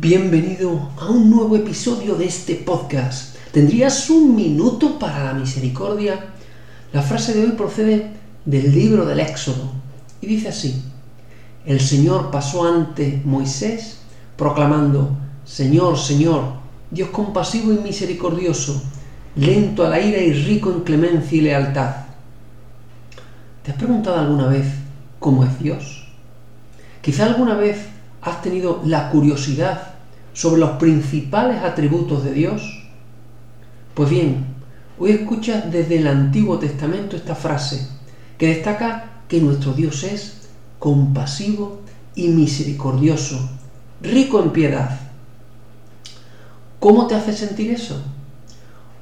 Bienvenido a un nuevo episodio de este podcast. ¿Tendrías un minuto para la misericordia? La frase de hoy procede del libro del Éxodo y dice así. El Señor pasó ante Moisés proclamando, Señor, Señor, Dios compasivo y misericordioso, lento a la ira y rico en clemencia y lealtad. ¿Te has preguntado alguna vez cómo es Dios? Quizá alguna vez has tenido la curiosidad sobre los principales atributos de Dios? Pues bien, hoy escuchas desde el Antiguo Testamento esta frase que destaca que nuestro Dios es compasivo y misericordioso, rico en piedad. ¿Cómo te hace sentir eso?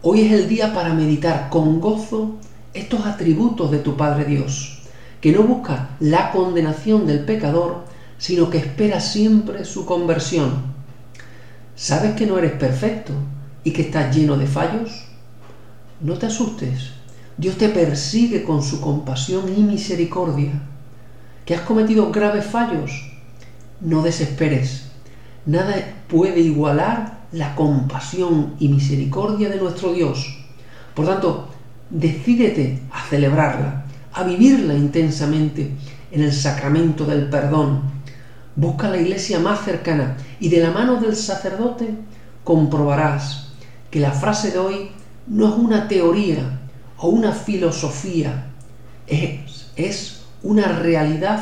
Hoy es el día para meditar con gozo estos atributos de tu Padre Dios, que no busca la condenación del pecador, sino que espera siempre su conversión. ¿Sabes que no eres perfecto y que estás lleno de fallos? No te asustes. Dios te persigue con su compasión y misericordia. ¿Que has cometido graves fallos? No desesperes. Nada puede igualar la compasión y misericordia de nuestro Dios. Por tanto, decídete a celebrarla, a vivirla intensamente en el sacramento del perdón. Busca la iglesia más cercana y de la mano del sacerdote comprobarás que la frase de hoy no es una teoría o una filosofía, es, es una realidad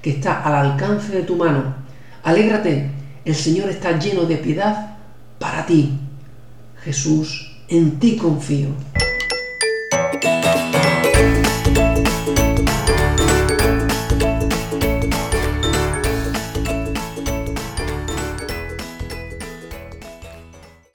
que está al alcance de tu mano. Alégrate, el Señor está lleno de piedad para ti. Jesús, en ti confío.